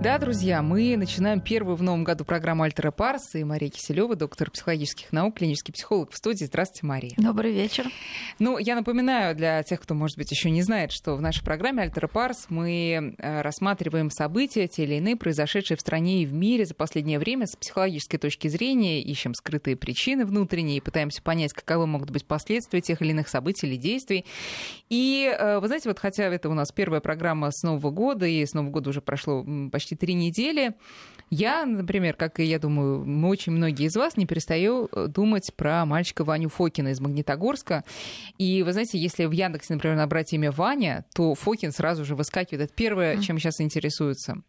Да, друзья, мы начинаем первую в новом году программу «Альтера Парс» и Мария Киселева, доктор психологических наук, клинический психолог в студии. Здравствуйте, Мария. Добрый вечер. Ну, я напоминаю для тех, кто, может быть, еще не знает, что в нашей программе «Альтера Парс» мы э, рассматриваем события, те или иные, произошедшие в стране и в мире за последнее время с психологической точки зрения, ищем скрытые причины внутренние, пытаемся понять, каковы могут быть последствия тех или иных событий или действий. И, э, вы знаете, вот хотя это у нас первая программа с Нового года, и с Нового года уже прошло почти почти три недели. Я, например, как и я думаю, очень многие из вас, не перестаю э, думать про мальчика Ваню Фокина из Магнитогорска. И вы знаете, если в Яндексе, например, набрать имя Ваня, то Фокин сразу же выскакивает. Это первое, чем сейчас интересуются.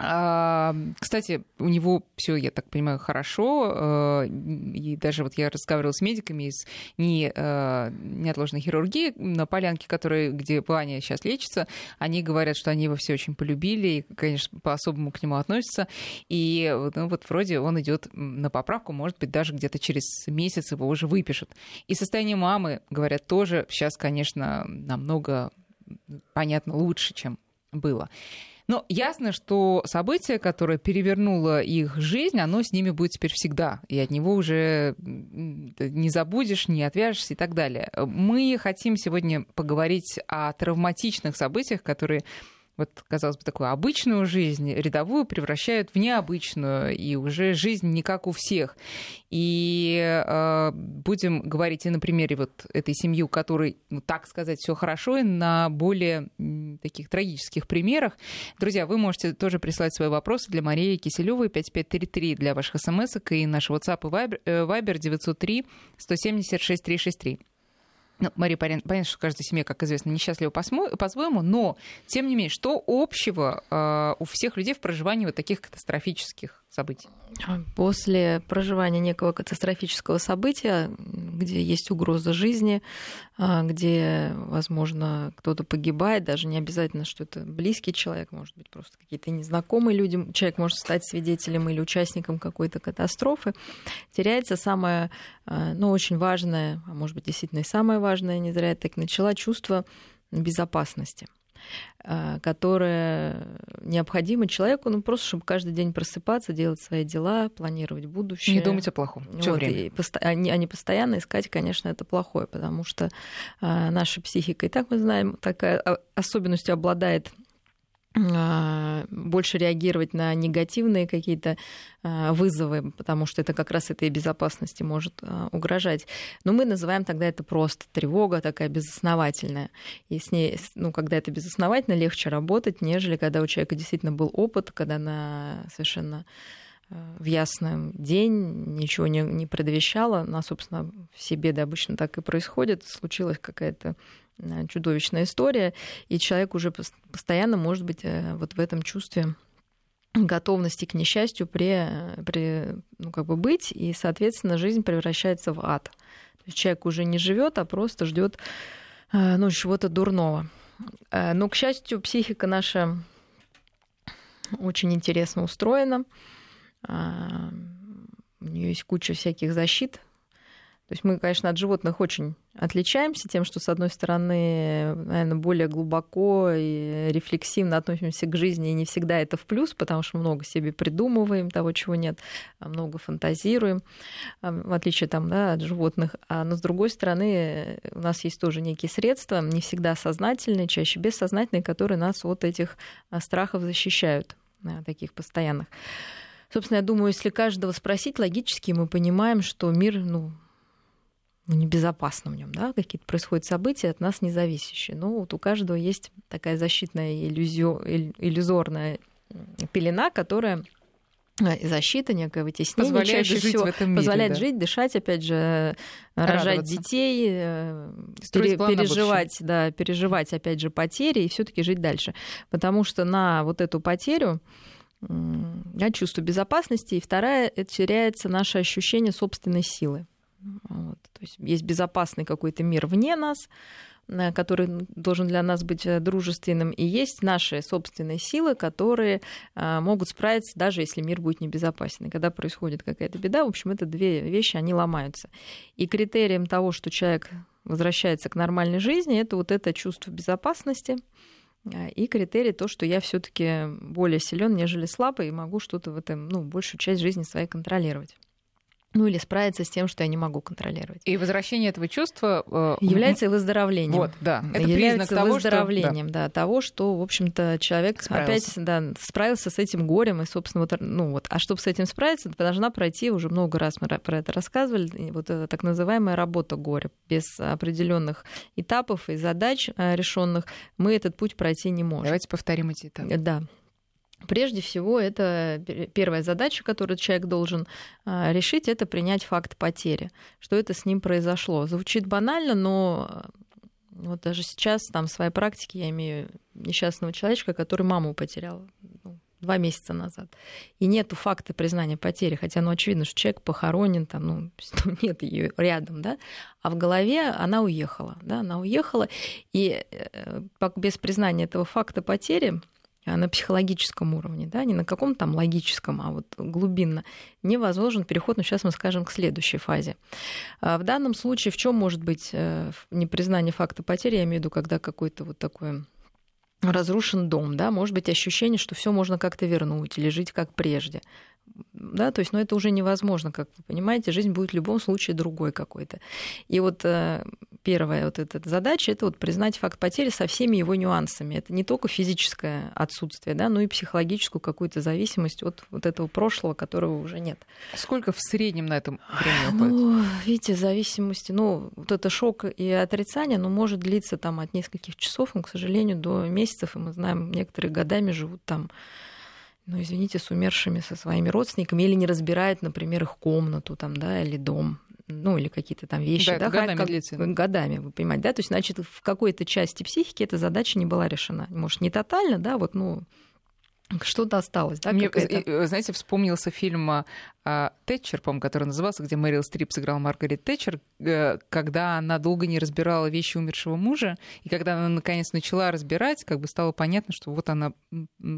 А, кстати, у него все, я так понимаю, хорошо. Э, и даже вот я разговаривала с медиками из не, э, неотложной хирургии на полянке, которые, где Ваня сейчас лечится. Они говорят, что они его все очень полюбили и, конечно, по-особому к нему относятся. И ну, вот вроде он идет на поправку, может быть, даже где-то через месяц его уже выпишут. И состояние мамы, говорят, тоже сейчас, конечно, намного понятно лучше, чем было. Но ясно, что событие, которое перевернуло их жизнь, оно с ними будет теперь всегда. И от него уже не забудешь, не отвяжешься и так далее. Мы хотим сегодня поговорить о травматичных событиях, которые вот, казалось бы, такую обычную жизнь, рядовую, превращают в необычную, и уже жизнь не как у всех. И э, будем говорить и на примере вот этой семьи, у которой, ну, так сказать, все хорошо, и на более таких трагических примерах. Друзья, вы можете тоже прислать свои вопросы для Марии Киселевой 5533 для ваших смс и наш WhatsApp и Viber 903 176 363. Ну, Мария, понятно, что каждая семья, как известно, несчастлива по-своему, но, тем не менее, что общего э, у всех людей в проживании вот таких катастрофических событий? После проживания некого катастрофического события, где есть угроза жизни, а, где, возможно, кто-то погибает, даже не обязательно, что это близкий человек, может быть, просто какие-то незнакомые люди, человек может стать свидетелем или участником какой-то катастрофы, теряется самое, а, ну, очень важное, а может быть, действительно и самое важное, не зря я так начала, чувство безопасности – Э, которое необходимо человеку, ну, просто чтобы каждый день просыпаться, делать свои дела, планировать будущее. Не думать о плохом. Всё вот, время. И поsto- а, не, а не постоянно искать, конечно, это плохое, потому что а, наша психика, и так мы знаем, такая особенностью обладает а, больше реагировать на негативные какие-то а, вызовы, потому что это как раз этой безопасности может а, угрожать. Но мы называем тогда это просто тревога такая безосновательная. И с ней, ну, когда это безосновательно, легче работать, нежели когда у человека действительно был опыт, когда она совершенно в ясный день, ничего не, не предвещало. Она, собственно, все беды обычно так и происходит. Случилась какая-то чудовищная история, и человек уже постоянно может быть э, вот в этом чувстве готовности к несчастью при, при ну, как бы быть, и, соответственно, жизнь превращается в ад. То есть человек уже не живет, а просто ждет э, ну, чего-то дурного. Но, к счастью, психика наша очень интересно устроена. У нее есть куча всяких защит. То есть мы, конечно, от животных очень отличаемся тем, что, с одной стороны, наверное, более глубоко и рефлексивно относимся к жизни, и не всегда это в плюс, потому что много себе придумываем того, чего нет, а много фантазируем, а, в отличие там, да, от животных. А, но, с другой стороны, у нас есть тоже некие средства, не всегда сознательные, чаще бессознательные, которые нас от этих страхов защищают, таких постоянных. Собственно, я думаю, если каждого спросить, логически мы понимаем, что мир, ну, ну, небезопасно в нем, да, какие-то происходят события от нас независящие. Но вот у каждого есть такая защитная иллюзио, иллюзорная пелена, которая э, защита, некое вытеснение позволяет чаще жить всего в этом мире, позволяет да. жить, дышать, опять же, Радоваться. рожать детей, э, на переживать, да, переживать, опять же, потери и все-таки жить дальше. Потому что на вот эту потерю да, чувство безопасности, и вторая, это теряется наше ощущение собственной силы. Вот. То есть есть безопасный какой-то мир вне нас, э, который должен для нас быть э, дружественным, и есть наши собственные силы, которые э, могут справиться, даже если мир будет небезопасен. И когда происходит какая-то беда, в общем, это две вещи, они ломаются. И критерием того, что человек возвращается к нормальной жизни, это вот это чувство безопасности, И критерий то, что я все-таки более силен, нежели слабый, и могу что-то в этом, ну, большую часть жизни своей контролировать ну или справиться с тем, что я не могу контролировать. И возвращение этого чувства э, является выздоровлением. Вот, да. Это является того, выздоровлением, что... да, того, что, в общем-то, человек справился. опять да, справился с этим горем и, собственно, вот, ну вот, а чтобы с этим справиться, должна пройти уже много раз мы про это рассказывали, вот эта так называемая работа горя без определенных этапов и задач э, решенных мы этот путь пройти не можем. Давайте повторим эти этапы. Да. Прежде всего, это первая задача, которую человек должен а, решить, это принять факт потери, что это с ним произошло. Звучит банально, но а, вот даже сейчас там в своей практике я имею несчастного человечка, который маму потерял ну, два месяца назад. И нету факта признания потери, хотя ну очевидно, что человек похоронен, там, ну, нет ее рядом, да, а в голове она уехала, да, она уехала, и э, без признания этого факта потери на психологическом уровне, да, не на каком-то там логическом, а вот глубинно, невозможен переход, ну, сейчас мы скажем, к следующей фазе. А, в данном случае в чем может быть э, непризнание факта потери, я имею в виду, когда какой-то вот такой разрушен дом, да, может быть ощущение, что все можно как-то вернуть или жить как прежде да, то есть, но ну, это уже невозможно, как вы понимаете, жизнь будет в любом случае другой какой-то. И вот э, первая вот эта задача это вот признать факт потери со всеми его нюансами. Это не только физическое отсутствие, да, но и психологическую какую-то зависимость от вот этого прошлого, которого уже нет. Сколько в среднем на этом времени уходит? Ну, видите, зависимости, ну, вот это шок и отрицание, ну, может длиться там от нескольких часов, но, к сожалению, до месяцев, и мы знаем, некоторые годами живут там ну, извините, с умершими со своими родственниками, или не разбирает, например, их комнату там, да, или дом, ну, или какие-то там вещи. Да, да, годами как, длится. Годами, вы понимаете, да, то есть, значит, в какой-то части психики эта задача не была решена. Может, не тотально, да, вот, ну, что-то осталось, да? Мне, знаете, вспомнился фильм а, а, Тэтчер, по который назывался, где Мэрил Стрип сыграла Маргарет Тэтчер, э, когда она долго не разбирала вещи умершего мужа, и когда она наконец начала разбирать, как бы стало понятно, что вот она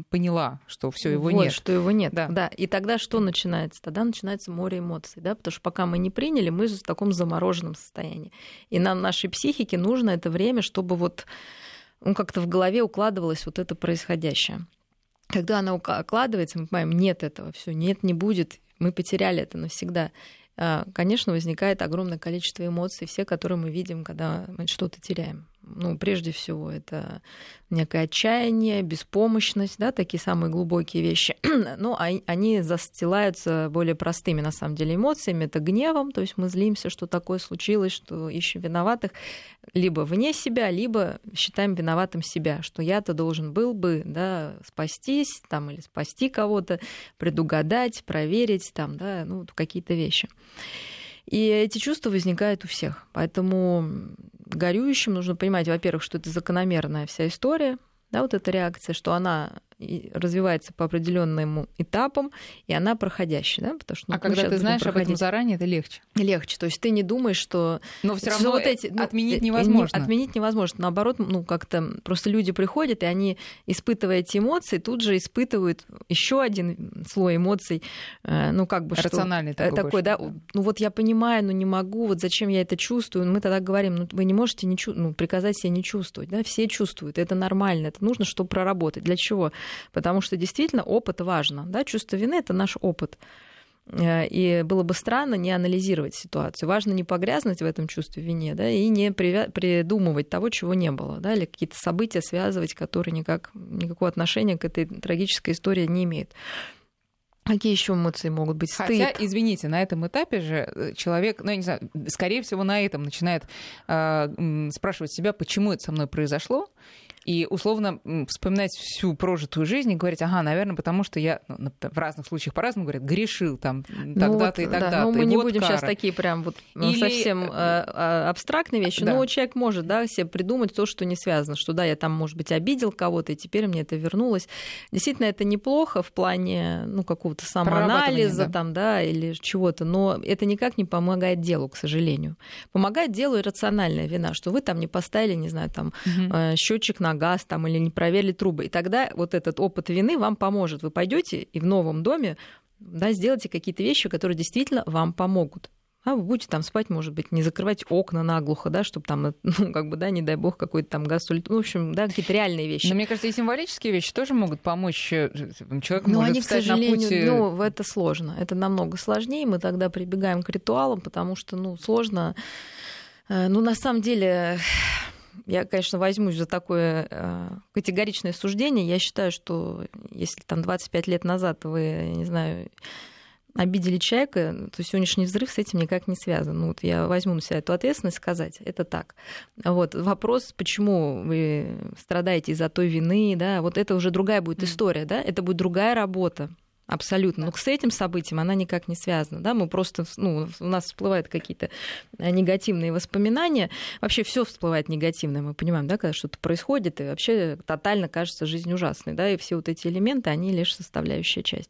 поняла, что все его вот, нет. что его нет. Да. да. И тогда что начинается? Тогда начинается море эмоций, да, потому что пока мы не приняли, мы же в таком замороженном состоянии. И нам, нашей психике, нужно это время, чтобы вот ну, как-то в голове укладывалось вот это происходящее когда она укладывается, мы понимаем, нет этого, все, нет, не будет, мы потеряли это навсегда. А, конечно, возникает огромное количество эмоций, все, которые мы видим, когда мы что-то теряем ну, прежде всего, это некое отчаяние, беспомощность, да, такие самые глубокие вещи. ну, а они застилаются более простыми, на самом деле, эмоциями. Это гневом, то есть мы злимся, что такое случилось, что ищем виноватых либо вне себя, либо считаем виноватым себя, что я-то должен был бы, да, спастись, там, или спасти кого-то, предугадать, проверить, там, да, ну, какие-то вещи. И эти чувства возникают у всех. Поэтому горюющим нужно понимать, во-первых, что это закономерная вся история, да, вот эта реакция, что она развивается по определенным этапам, и она проходящая, да, потому что ну, а когда ты знаешь проходить. об этом заранее, это легче. Легче, то есть ты не думаешь, что. Но все равно вот эти, ну, отменить невозможно. Отменить невозможно. Наоборот, ну как-то просто люди приходят и они, испытывая эти эмоции, тут же испытывают еще один слой эмоций, э, ну как бы рациональный что, такой, такой да. Ну вот я понимаю, но не могу, вот зачем я это чувствую. Мы тогда говорим, ну вы не можете не чу- ну, приказать себе не чувствовать, да, все чувствуют, это нормально, это нужно, чтобы проработать. Для чего? Потому что действительно опыт важно. Да? Чувство вины это наш опыт. Э, и было бы странно не анализировать ситуацию. Важно не погрязнуть в этом чувстве вине, да, и не придумывать того, чего не было, да, или какие-то события связывать, которые никак, никакого отношения к этой трагической истории не имеют. Какие еще эмоции могут быть? Стыд. Хотя, извините, на этом этапе же э, человек, ну, я не знаю, скорее всего, на этом начинает э, спрашивать себя, почему это со мной произошло, и условно вспоминать всю прожитую жизнь и говорить, ага, наверное, потому что я ну, в разных случаях по-разному говорят, грешил там ну тогда-то вот, и тогда-то. Да, ну, мы не вот будем кара. сейчас такие прям вот ну, Или... совсем э, а, абстрактные вещи, да. но человек может да, себе придумать то, что не связано, что да, я там, может быть, обидел кого-то, и теперь мне это вернулось. Действительно, это неплохо в плане ну, какого-то самоанализа да. там, да, или чего-то, но это никак не помогает делу, к сожалению. Помогает делу иррациональная вина, что вы там не поставили, не знаю, там угу. счетчик на газ там, или не проверили трубы. И тогда вот этот опыт вины вам поможет. Вы пойдете и в новом доме да, сделайте какие-то вещи, которые действительно вам помогут. А вы будете там спать, может быть, не закрывать окна наглухо, да, чтобы там, ну, как бы, да, не дай бог, какой-то там газ улетел. Ну, в общем, да, какие-то реальные вещи. Но мне кажется, и символические вещи тоже могут помочь э, человеку Но может они, к встать на сожалению, путь... э, ну, это сложно. Это намного сложнее. Мы тогда прибегаем к ритуалам, потому что, ну, сложно. Э, Ну, на самом деле, я, конечно, возьмусь за такое э, категоричное суждение. Я считаю, что если там 25 лет назад вы, не знаю, обидели человека, то сегодняшний взрыв с этим никак не связан. Ну, вот я возьму на себя эту ответственность сказать, это так. Вот вопрос, почему вы страдаете из-за той вины, да, вот это уже другая будет история, да, это будет другая работа. Абсолютно. Но с этим событием она никак не связана. Да? Мы просто, ну, у нас всплывают какие-то негативные воспоминания. Вообще все всплывает негативное. Мы понимаем, да, когда что-то происходит, и вообще тотально кажется жизнь ужасной. Да? И все вот эти элементы, они лишь составляющая часть.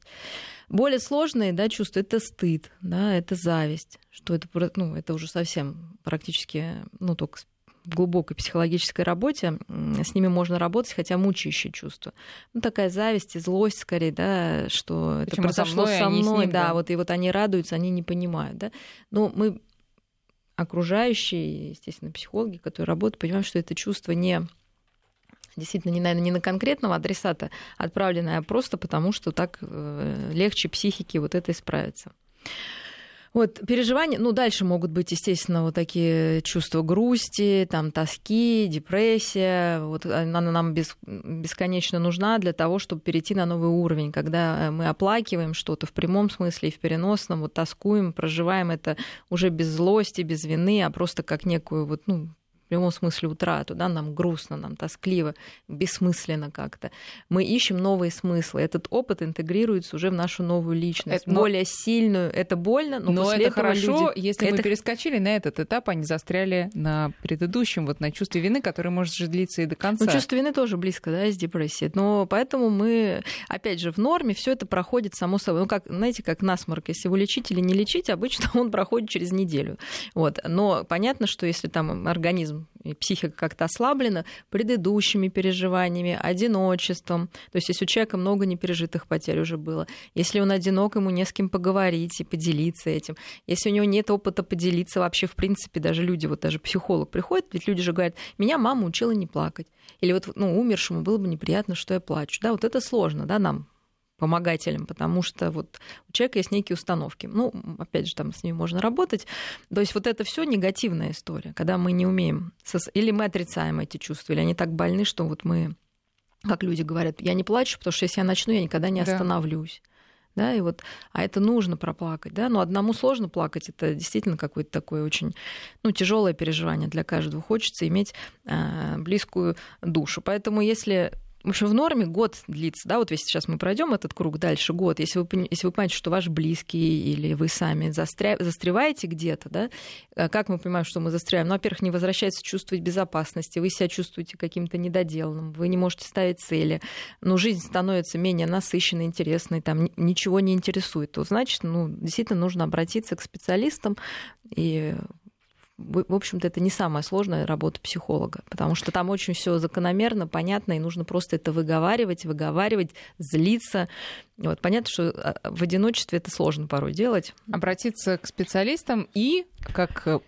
Более сложные да, чувства это стыд, да, это зависть, что это, ну, это уже совсем практически ну, только глубокой психологической работе с ними можно работать, хотя мучающие чувства. Ну, такая зависть и злость, скорее, да, что Почему это произошло со мной, со а мной, ним, да, да. вот и вот они радуются, они не понимают, да. Но мы окружающие, естественно, психологи, которые работают, понимаем, что это чувство не действительно, не, наверное, не на конкретного адресата отправленное, а просто потому, что так э, легче психике вот это исправиться. Вот переживания, ну, дальше могут быть, естественно, вот такие чувства грусти, там, тоски, депрессия. Вот она нам без, бесконечно нужна для того, чтобы перейти на новый уровень, когда мы оплакиваем что-то в прямом смысле и в переносном, вот тоскуем, проживаем это уже без злости, без вины, а просто как некую вот, ну, прямом смысле утрату, да, нам грустно, нам тоскливо, бессмысленно как-то. Мы ищем новые смыслы. Этот опыт интегрируется уже в нашу новую личность, Это- но- более сильную. Это больно, но, Но после это этого хорошо, люди... если мы это перескочили на этот этап, не застряли на предыдущем, вот на чувстве вины, которое может же длиться и до конца. Ну, чувство вины тоже близко, да, с депрессией. Но поэтому мы, опять же, в норме все это проходит само собой. Ну, как, знаете, как насморк. Если его лечить или не лечить, обычно он проходит через неделю. Вот. Но понятно, что если там организм и психика как-то ослаблена предыдущими переживаниями, одиночеством, то есть если у человека много непережитых потерь уже было, если он одинок, ему не с кем поговорить и поделиться этим, если у него нет опыта поделиться вообще, в принципе, даже люди, вот даже психолог приходит, ведь люди же говорят, меня мама учила не плакать. Или вот ну, умершему было бы неприятно, что я плачу. Да, вот это сложно, да, нам помогателям, потому что вот у человека есть некие установки. Ну, опять же, там с ними можно работать. То есть вот это все негативная история, когда мы не умеем, или мы отрицаем эти чувства, или они так больны, что вот мы, как люди говорят, я не плачу, потому что если я начну, я никогда не остановлюсь. Да, и вот, а это нужно проплакать, да, но одному сложно плакать, это действительно какое-то такое очень, ну, тяжелое переживание для каждого. Хочется иметь а, близкую душу. Поэтому если в общем, в норме год длится, да, вот если сейчас мы пройдем этот круг дальше, год, если вы, если вы понимаете, что ваш близкий или вы сами застря... застреваете где-то, да, а как мы понимаем, что мы застряем? Ну, во-первых, не возвращается чувствовать безопасности, вы себя чувствуете каким-то недоделанным, вы не можете ставить цели, но жизнь становится менее насыщенной, интересной, там ни- ничего не интересует, то значит, ну, действительно нужно обратиться к специалистам и в общем-то, это не самая сложная работа психолога, потому что там очень все закономерно, понятно, и нужно просто это выговаривать, выговаривать, злиться. Вот, понятно, что а, в одиночестве это сложно порой делать. Обратиться к специалистам и, как э,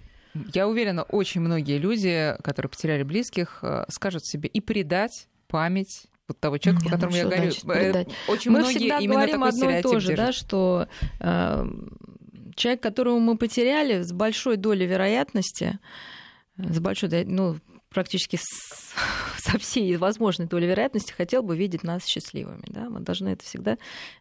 я уверена, очень многие люди, которые потеряли близких, э, скажут себе и предать память вот того человека, по Не, ну которому я говорю. значит Э, предать? Очень Мы многие всегда именно говорим такой одно и то же, держат. да, что э, человек, которого мы потеряли, с большой долей вероятности, с большой, ну, практически с- со всей возможной долей вероятности хотел бы видеть нас счастливыми. Да? Мы должны это всегда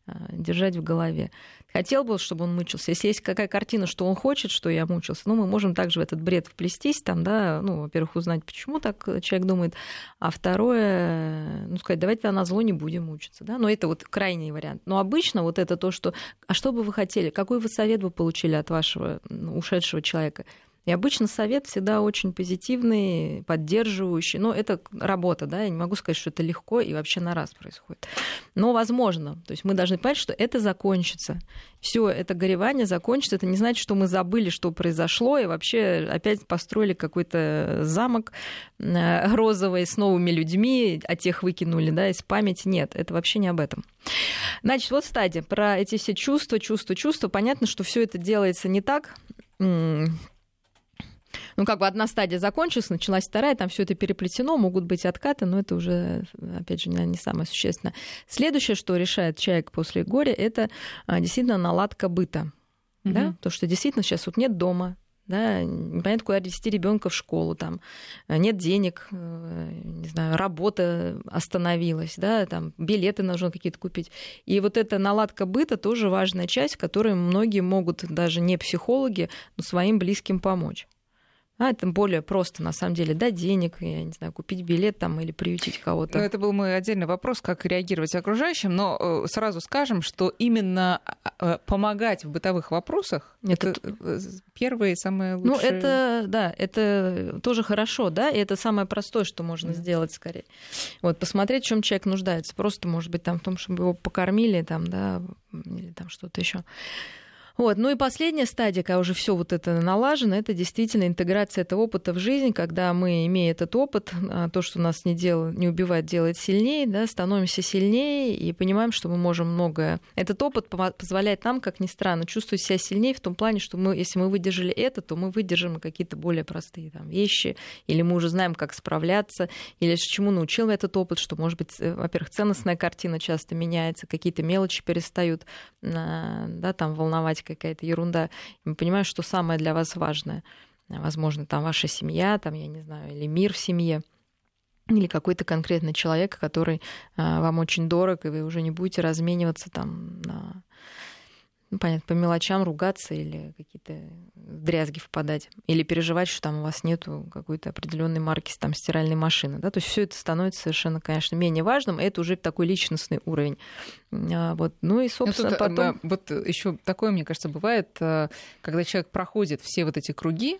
э, держать в голове. Хотел бы, чтобы он мучился. Если есть какая картина, что он хочет, что я мучился, ну, мы можем также в этот бред вплестись, там, да, ну, во-первых, узнать, почему так человек думает, а второе, ну, сказать, давайте на зло не будем мучиться, да, но это вот крайний вариант. Но обычно вот это то, что, а что бы вы хотели, какой вы совет бы получили от вашего ушедшего человека? И обычно совет всегда очень позитивный, поддерживающий. Но это работа, да, я не могу сказать, что это легко и вообще на раз происходит. Но возможно. То есть мы должны понять, что это закончится. Все это горевание закончится. Это не значит, что мы забыли, что произошло, и вообще опять построили какой-то замок э, розовый с новыми людьми, а тех выкинули да, из памяти. Нет, это вообще не об этом. Значит, вот стадия про эти все чувства, чувства, чувства. Понятно, что все это делается не так ну, как бы одна стадия закончилась, началась вторая, там все это переплетено, могут быть откаты, но это уже, опять же, не самое существенное. Следующее, что решает человек после горя, это а, действительно наладка быта. Угу. Да? То, что действительно сейчас вот нет дома, да, непонятно, куда вести ребенка в школу, там нет денег, э, не знаю, работа остановилась, да, там билеты нужно какие-то купить. И вот эта наладка быта тоже важная часть, в которой многие могут, даже не психологи, но своим близким помочь. А это более просто, на самом деле, дать денег, я не знаю, купить билет там или приютить кого-то. Ну, это был мой отдельный вопрос, как реагировать окружающим, но э, сразу скажем, что именно э, помогать в бытовых вопросах это, это э, первое и самое лучшее. Ну, это, да, это тоже хорошо, да, и это самое простое, что можно mm. сделать скорее. Вот, посмотреть, в чем человек нуждается. Просто, может быть, там в том, чтобы его покормили, там, да, или там что-то еще. Вот. Ну и последняя стадия, когда уже все вот это налажено, это действительно интеграция этого опыта в жизнь, когда мы, имея этот опыт, а, то, что нас не, дел... не убивает, делает сильнее, да, становимся сильнее и понимаем, что мы можем многое. Этот опыт позволяет нам, как ни странно, чувствовать себя сильнее в том плане, что мы, если мы выдержали это, то мы выдержим какие-то более простые там, вещи, или мы уже знаем, как справляться, или чему научил этот опыт, что, может быть, э, во-первых, ценностная картина часто меняется, какие-то мелочи перестают а, да, там, волновать есть какая-то ерунда. И мы понимаем, что самое для вас важное. Возможно, там ваша семья, там, я не знаю, или мир в семье или какой-то конкретный человек, который а, вам очень дорог, и вы уже не будете размениваться там на ну, понятно, по мелочам ругаться или какие-то дрязги впадать, или переживать, что там у вас нету какой-то определенной марки там, стиральной машины. Да? То есть все это становится совершенно, конечно, менее важным, это уже такой личностный уровень. А, вот. Ну и, собственно, ну, тут, потом... Вот еще такое, мне кажется, бывает, э, когда человек проходит все вот эти круги,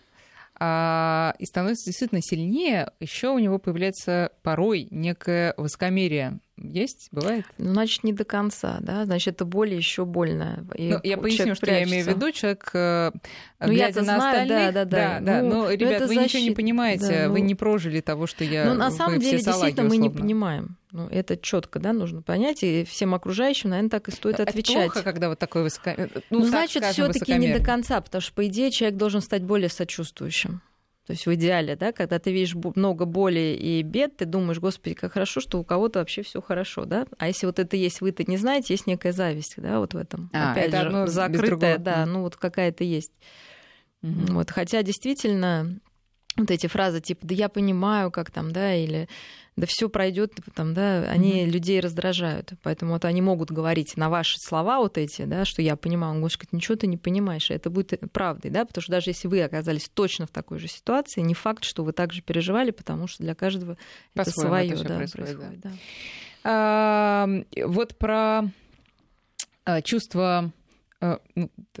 и становится действительно сильнее, еще у него появляется порой некое высокомерие. Есть? Бывает? Ну, значит, не до конца, да? Значит, это более еще больно. ну, я поясню, что прячется. я имею в виду. Человек, э, ну, глядя на знаю, остальных... Да, да, да. да, да. Ну, но, ребят, вы защит... ничего не понимаете, да, ну... вы не прожили того, что я... Ну, на самом деле, действительно, условно. мы не понимаем. Ну, это четко, да, нужно понять, и всем окружающим, наверное, так и стоит это отвечать. Плохо, когда вот такое высокомерие. Ну, ну значит, все-таки не до конца, потому что, по идее, человек должен стать более сочувствующим. То есть в идеале, да, когда ты видишь много боли и бед, ты думаешь, господи, как хорошо, что у кого-то вообще все хорошо, да. А если вот это есть, вы-то не знаете, есть некая зависть, да, вот в этом. А, Опять это же, закрытая, да, ну вот какая-то есть. Угу. Вот, хотя действительно вот эти фразы типа «да я понимаю, как там», да, или «да все пройдет», там, да, они mm-hmm. людей раздражают. Поэтому вот они могут говорить на ваши слова вот эти, да, что я понимаю, он может сказать, ничего ты не понимаешь, и это будет правдой, да, потому что даже если вы оказались точно в такой же ситуации, не факт, что вы также переживали, потому что для каждого это свое, да, происходит. происходит да. Да. А, вот про чувство Э, ну,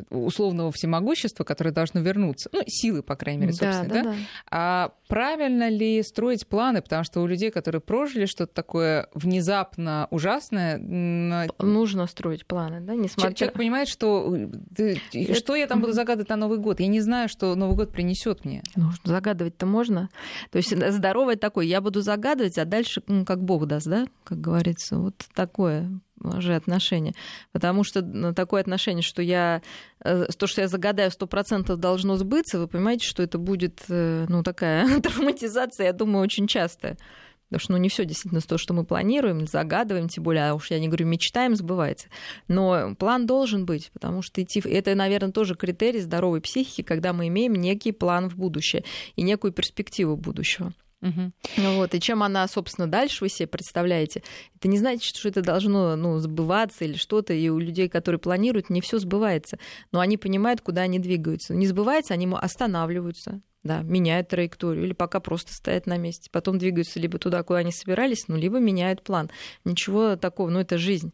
условного всемогущества, которое должно вернуться, ну, силы, по крайней мере, собственно, да, да, да? А правильно ли строить планы, потому что у людей, которые прожили что-то такое внезапно ужасное... Нужно строить планы, да, несмотря... Человек понимает, что э, что я там буду загадывать на Новый год? Я не знаю, что Новый год принесет мне. Ну, загадывать-то можно. То есть здоровый такой, я буду загадывать, а дальше ну, как Бог даст, да, как говорится, вот такое же отношение. Потому что ну, такое отношение, что я э, то, что я загадаю, сто процентов должно сбыться, вы понимаете, что это будет э, ну, такая травматизация, я думаю, очень частая. Потому что ну, не все действительно то, что мы планируем, загадываем, тем более, а уж я не говорю, мечтаем, сбывается. Но план должен быть, потому что идти... Это, наверное, тоже критерий здоровой психики, когда мы имеем некий план в будущее и некую перспективу будущего. Угу. Вот, и чем она, собственно, дальше вы себе представляете, это не значит, что это должно ну, сбываться или что-то, и у людей, которые планируют, не все сбывается, но они понимают, куда они двигаются. Не сбывается, они останавливаются, да, меняют траекторию, или пока просто стоят на месте, потом двигаются либо туда, куда они собирались, ну, либо меняют план. Ничего такого, ну, это жизнь.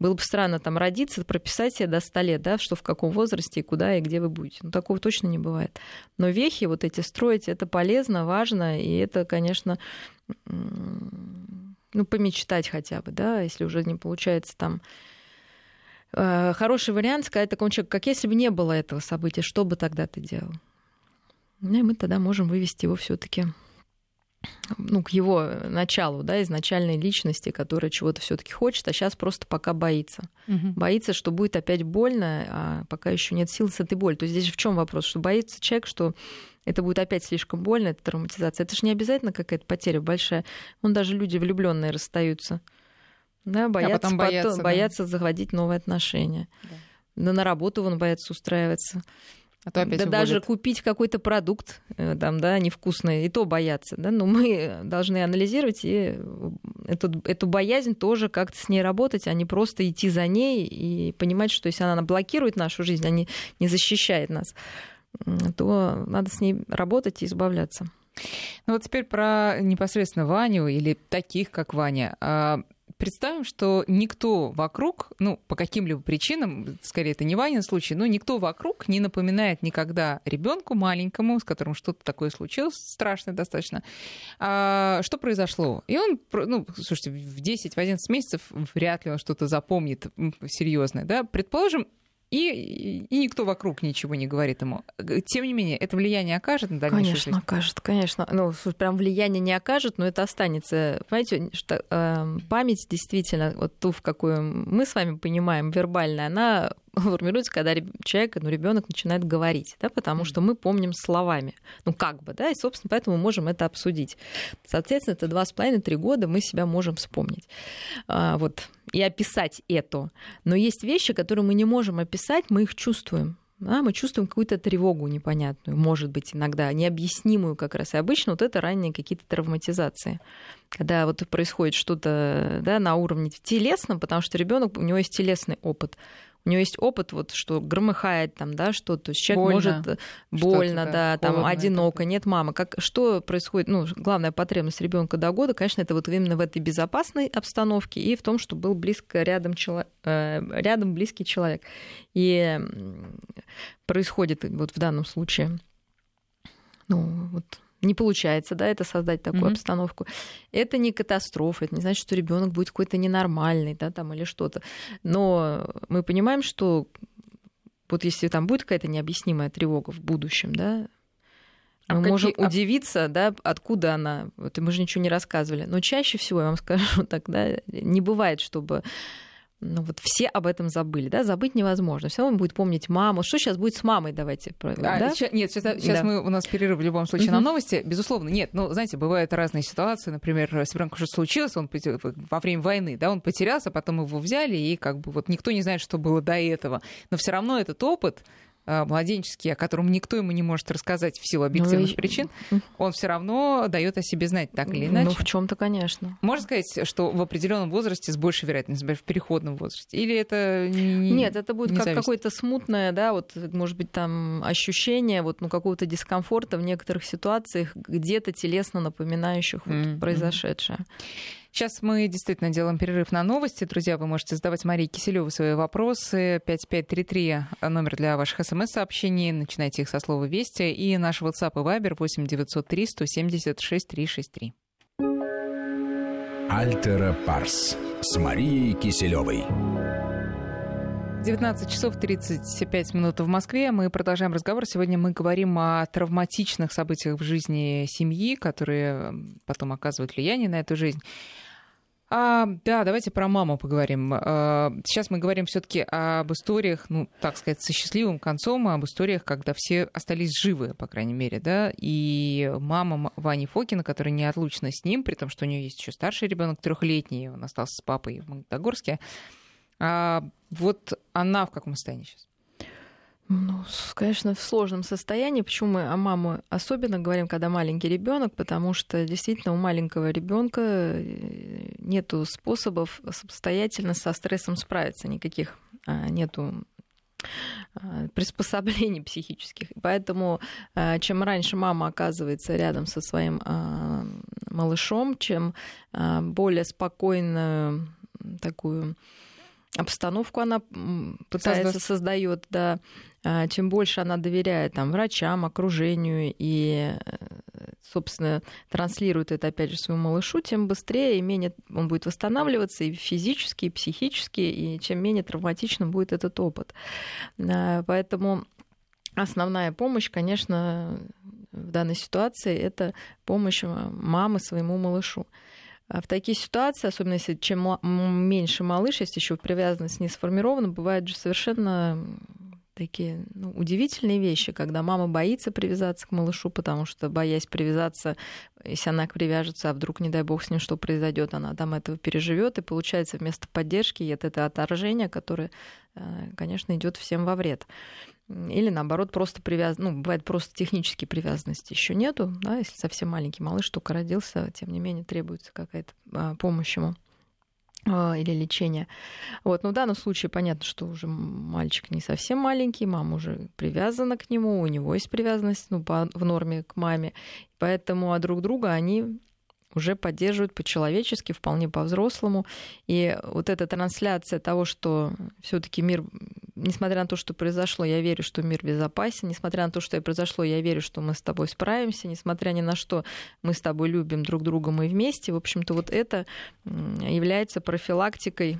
Было бы странно там родиться, прописать себе до 100 лет, да, что в каком возрасте и куда и где вы будете. Ну, такого точно не бывает. Но вехи вот эти строить, это полезно, важно, и это, конечно, ну, помечтать хотя бы, да, если уже не получается там э, хороший вариант сказать такому человеку, как если бы не было этого события, что бы тогда ты делал? Ну, и мы тогда можем вывести его все-таки ну, к его началу, да, изначальной личности, которая чего-то все-таки хочет, а сейчас просто пока боится. Угу. Боится, что будет опять больно, а пока еще нет сил с этой болью. То есть здесь в чем вопрос? Что боится человек, что это будет опять слишком больно, это травматизация. Это же не обязательно какая-то потеря большая. Он даже люди влюбленные расстаются. Да, боятся, а потом боятся, потом, да. боятся заводить новые отношения. Да. Да на работу вон боятся устраиваться. А то опять да уволят. даже купить какой-то продукт, э, там, да, невкусный, и то бояться, да, но мы должны анализировать и эту, эту боязнь тоже как-то с ней работать, а не просто идти за ней и понимать, что если она блокирует нашу жизнь, а не, не защищает нас, то надо с ней работать и избавляться. Ну вот теперь про непосредственно Ваню или таких, как Ваня. Представим, что никто вокруг, ну, по каким-либо причинам, скорее это не Ванин случай, но никто вокруг не напоминает никогда ребенку маленькому, с которым что-то такое случилось, страшное достаточно, а, что произошло. И он, ну, слушайте, в 10-11 месяцев вряд ли он что-то запомнит серьезное, да, предположим, и, и никто вокруг ничего не говорит ему. Тем не менее, это влияние окажет на дальнейшую Конечно, жизнь? окажет, конечно. Ну, прям влияние не окажет, но это останется. Понимаете, что, э, память действительно, вот ту, в какую мы с вами понимаем, вербальная, она формируется, когда человек, ну, ребенок начинает говорить, да, потому что мы помним словами. Ну, как бы, да, и, собственно, поэтому мы можем это обсудить. Соответственно, это два с половиной-три года мы себя можем вспомнить. А, вот, и описать это. Но есть вещи, которые мы не можем описать, мы их чувствуем. Да, мы чувствуем какую-то тревогу непонятную, может быть, иногда необъяснимую как раз. И обычно вот это ранние какие-то травматизации. Когда вот происходит что-то да, на уровне телесном, потому что ребенок, у него есть телесный опыт у него есть опыт, вот, что громыхает там, да, что-то, человек больно. может э, больно, да, там одиноко, это. нет мамы. Как, что происходит? Ну, главная потребность ребенка до года, конечно, это вот именно в этой безопасной обстановке и в том, что был близко рядом, чело... Э, рядом близкий человек. И происходит вот в данном случае ну, вот не получается, да, это создать такую mm-hmm. обстановку. Это не катастрофа, это не значит, что ребенок будет какой-то ненормальный, да, там или что-то. Но мы понимаем, что вот если там будет какая-то необъяснимая тревога в будущем, да, а мы какие... можем а удивиться, да, откуда она. Вот мы же ничего не рассказывали. Но чаще всего, я вам скажу так, да, не бывает, чтобы ну вот все об этом забыли, да, забыть невозможно. Все равно будет помнить маму. Что сейчас будет с мамой, давайте. А, да? Сейчас, нет, сейчас, сейчас да. мы, у нас перерыв в любом случае угу. на новости. Безусловно, нет. Ну, знаете, бывают разные ситуации. Например, с ребенком что-то случилось, он во время войны, да, он потерялся, потом его взяли, и как бы вот никто не знает, что было до этого. Но все равно этот опыт, младенческий, о котором никто ему не может рассказать в силу объективных ну, причин, он все равно дает о себе знать так или иначе. Ну, в чем-то, конечно. Можно сказать, что в определенном возрасте с большей вероятностью, например, в переходном возрасте? Или это не Нет, это будет не как какое-то смутное, да, вот, может быть, там ощущение вот, ну, какого-то дискомфорта в некоторых ситуациях, где-то телесно напоминающих вот, mm-hmm. произошедшее. Сейчас мы действительно делаем перерыв на новости. Друзья, вы можете задавать Марии Киселеву свои вопросы. 5533 номер для ваших смс-сообщений. Начинайте их со слова «Вести». И наш WhatsApp и Viber 8903 176 363. Альтера Парс с Марией Киселевой. 19 часов 35 минут в Москве. Мы продолжаем разговор. Сегодня мы говорим о травматичных событиях в жизни семьи, которые потом оказывают влияние на эту жизнь. А, да, давайте про маму поговорим. А, сейчас мы говорим все-таки об историях, ну, так сказать, со счастливым концом, об историях, когда все остались живы, по крайней мере, да. И мама Вани Фокина, которая неотлучна с ним, при том, что у нее есть еще старший ребенок трехлетний, он остался с папой в Магнитогорске. А, вот она в каком состоянии сейчас? Ну, конечно, в сложном состоянии. Почему мы о маму особенно говорим, когда маленький ребенок, потому что действительно у маленького ребенка э, нету способов самостоятельно со стрессом справиться никаких, а, нету а, приспособлений психических. Поэтому а, чем раньше мама оказывается рядом со своим малышом, чем более спокойную такую обстановку она пытается создает, да, а, чем больше она доверяет там, врачам, окружению и, э, собственно, транслирует это опять же своему малышу, тем быстрее и менее он будет восстанавливаться и физически, и психически, и чем менее травматичным будет этот опыт. А, поэтому основная помощь, конечно, в данной ситуации это помощь мамы своему малышу. А в такие ситуации, особенно если чем меньше малыш, если еще привязанность не сформирована, бывает же совершенно такие ну, удивительные вещи, когда мама боится привязаться к малышу, потому что, боясь привязаться, если она привяжется, а вдруг, не дай бог, с ним что произойдет, она там этого переживет, и получается вместо поддержки это, это отторжение, которое, э, конечно, идет всем во вред. Или наоборот, просто привяз... ну, бывает просто технической привязанности еще нету, да, если совсем маленький малыш только родился, тем не менее требуется какая-то а, помощь ему. А, или лечения. Вот. Но в данном случае понятно, что уже мальчик не совсем маленький, мама уже привязана к нему, у него есть привязанность ну, по, в норме к маме. Поэтому а друг друга они уже поддерживают по-человечески, вполне по-взрослому. И вот эта трансляция того, что все таки мир, несмотря на то, что произошло, я верю, что мир безопасен, несмотря на то, что произошло, я верю, что мы с тобой справимся, несмотря ни на что, мы с тобой любим друг друга, мы вместе. В общем-то, вот это является профилактикой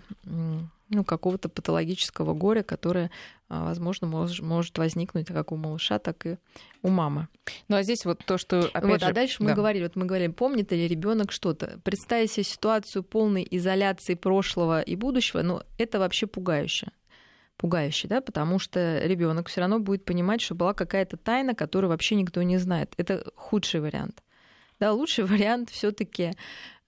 ну, какого-то патологического горя, которое, а, возможно, может, может возникнуть как у малыша, так и у мамы. Ну а здесь вот то, что опять вот, же... А дальше да. мы говорили, вот мы говорили, помнит ли ребенок что-то. Представить себе ситуацию полной изоляции прошлого и будущего, ну это вообще пугающе пугающе, да, потому что ребенок все равно будет понимать, что была какая-то тайна, которую вообще никто не знает. Это худший вариант. Да, лучший вариант все-таки а,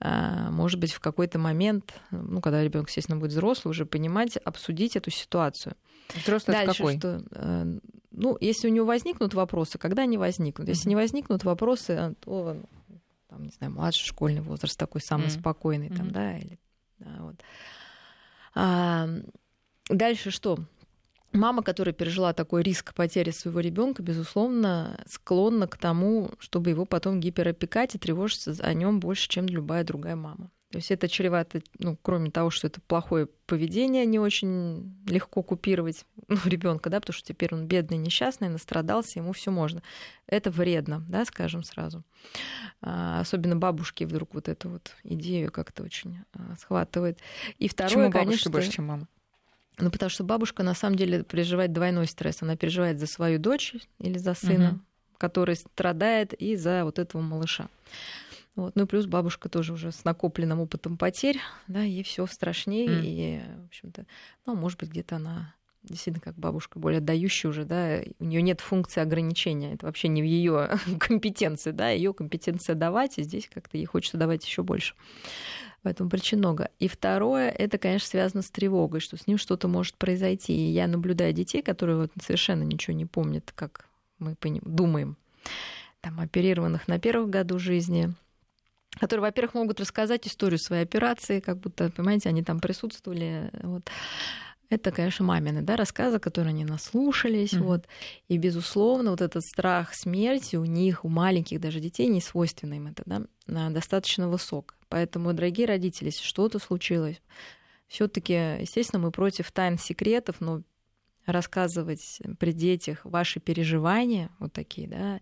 может быть, в какой-то момент, ну, когда ребенок, естественно, будет взрослый, уже понимать, обсудить эту ситуацию. Взрослый Дальше, какой? Что, э, ну, если у него возникнут вопросы, когда они возникнут? Если не возникнут вопросы, то, там, не знаю, младший школьный возраст такой самый mm-hmm. спокойный, там, mm-hmm. да, или, да, вот. А, дальше что? Мама, которая пережила такой риск потери своего ребенка, безусловно, склонна к тому, чтобы его потом гиперопекать и тревожиться о нем больше, чем любая другая мама. То есть это чревато, ну, кроме того, что это плохое поведение, не очень легко купировать ну, ребенка, да, потому что теперь он бедный, несчастный, настрадался, ему все можно. Это вредно, да, скажем сразу. А, особенно бабушки вдруг вот эту вот идею как-то очень а, схватывает. И второе, Почему конечно, больше, чем мама? Ну, потому что бабушка на самом деле переживает двойной стресс. Она переживает за свою дочь или за сына, угу. который страдает, и за вот этого малыша. Вот. Ну и плюс бабушка тоже уже с накопленным опытом потерь, да, ей все страшнее, mm. и, в общем-то, ну, может быть, где-то она действительно как бабушка более отдающая уже, да, у нее нет функции ограничения, это вообще не в ее компетенции, да, ее компетенция давать, и здесь как-то ей хочется давать еще больше. Поэтому причин много. И второе, это, конечно, связано с тревогой, что с ним что-то может произойти. И я наблюдаю детей, которые вот совершенно ничего не помнят, как мы думаем, там, оперированных на первых году жизни, которые, во-первых, могут рассказать историю своей операции, как будто, понимаете, они там присутствовали. Вот. Это, конечно, мамины да, рассказы, которые они наслушались. Mm-hmm. Вот. И, безусловно, вот этот страх смерти у них, у маленьких даже детей, не свойственно им это, да, достаточно высок. Поэтому, дорогие родители, если что-то случилось, все таки естественно, мы против тайн секретов, но рассказывать при детях ваши переживания, вот такие, да,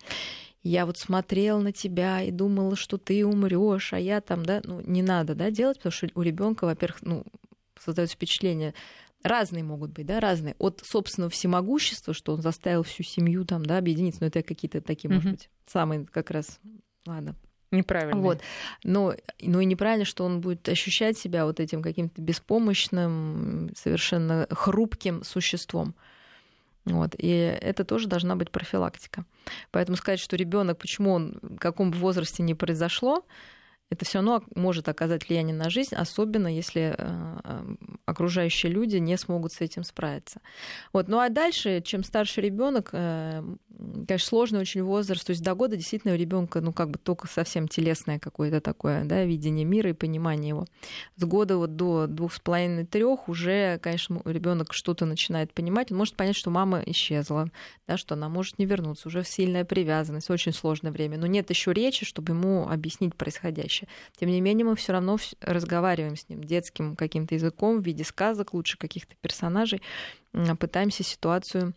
я вот смотрел на тебя и думала, что ты умрешь, а я там, да, ну, не надо, да, делать, потому что у ребенка, во-первых, ну, создается впечатление, разные могут быть, да, разные. От собственного всемогущества, что он заставил всю семью там, да, объединиться, но это какие-то такие, mm-hmm. может быть, самые как раз, ладно, Неправильно. Вот. Но, но и неправильно, что он будет ощущать себя вот этим каким-то беспомощным, совершенно хрупким существом. Вот. И это тоже должна быть профилактика. Поэтому сказать, что ребенок, почему он в каком возрасте не произошло, это все равно может оказать влияние на жизнь, особенно если э, окружающие люди не смогут с этим справиться. Вот. Ну а дальше, чем старше ребенок, э, конечно, сложный очень возраст. То есть до года действительно у ребенка, ну, как бы только совсем телесное какое-то такое, да, видение мира и понимание его. С года вот до двух с половиной трех уже, конечно, ребенок что-то начинает понимать. Он может понять, что мама исчезла, да, что она может не вернуться. Уже сильная привязанность, очень сложное время. Но нет еще речи, чтобы ему объяснить происходящее. Тем не менее, мы все равно разговариваем с ним детским каким-то языком в виде сказок, лучше каких-то персонажей, пытаемся ситуацию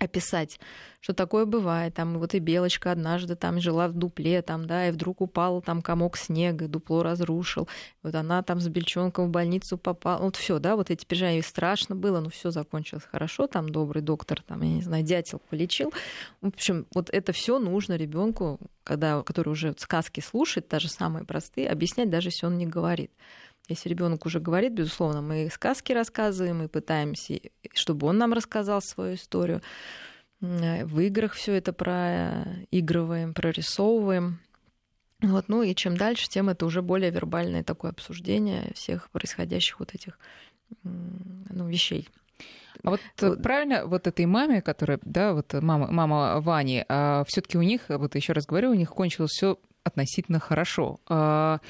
описать, что такое бывает. Там вот и белочка однажды там жила в дупле, там, да, и вдруг упал там комок снега, дупло разрушил. Вот она там с бельчонком в больницу попала. Вот все, да, вот эти переживания. Страшно было, но все закончилось хорошо. Там добрый доктор, там, я не знаю, дятел полечил. В общем, вот это все нужно ребенку, когда, который уже сказки слушает, даже самые простые, объяснять, даже если он не говорит. Если ребенок уже говорит, безусловно, мы сказки рассказываем и пытаемся, чтобы он нам рассказал свою историю. В играх все это проигрываем, прорисовываем. Вот, ну и чем дальше, тем это уже более вербальное такое обсуждение всех происходящих вот этих ну, вещей. А вот, вот правильно вот этой маме, которая, да, вот мама, мама Вани, а все-таки у них, вот еще раз говорю, у них кончилось все относительно хорошо. А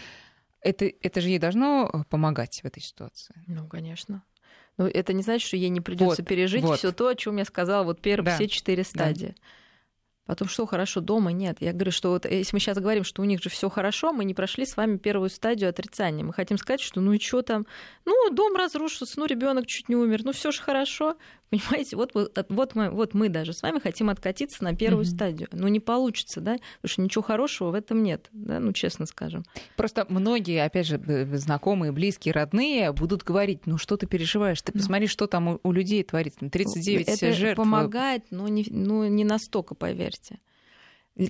это, это же ей должно э, помогать в этой ситуации. Ну, конечно. Но это не значит, что ей не придется вот, пережить вот. все то, о чем я сказала, вот первые да. все четыре стадии. Да. Потом что хорошо дома нет. Я говорю, что вот если мы сейчас говорим, что у них же все хорошо, мы не прошли с вами первую стадию отрицания. Мы хотим сказать, что ну и что там, ну дом разрушился, ну ребенок чуть не умер, ну все же хорошо. Понимаете, вот, вот, мы, вот мы даже с вами хотим откатиться на первую mm-hmm. стадию. Но не получится, да, потому что ничего хорошего в этом нет, да, ну честно скажем. Просто многие, опять же, знакомые, близкие, родные будут говорить, ну что ты переживаешь, ты ну. посмотри, что там у, у людей творится, 39 это жертв. помогает, но не, ну, не настолько, поверьте.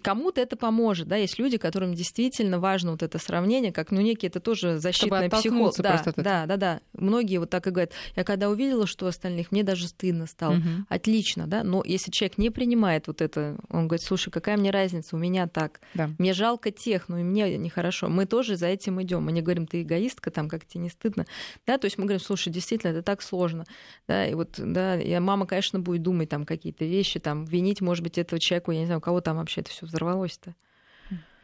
Кому-то это поможет, да, есть люди, которым действительно важно вот это сравнение, как, ну, некий это тоже защитный психолог. Да, да, да, да. Многие вот так и говорят, я когда увидела, что у остальных, мне даже стыдно стало. Угу. Отлично, да, но если человек не принимает вот это, он говорит, слушай, какая мне разница, у меня так, да. мне жалко тех, но и мне нехорошо. Мы тоже за этим идем. Мы не говорим, ты эгоистка, там, как тебе не стыдно, да, то есть мы говорим, слушай, действительно, это так сложно, да, и вот, да, и мама, конечно, будет думать там какие-то вещи, там, винить, может быть, этого человека, я не знаю, у кого там вообще это все взорвалось-то?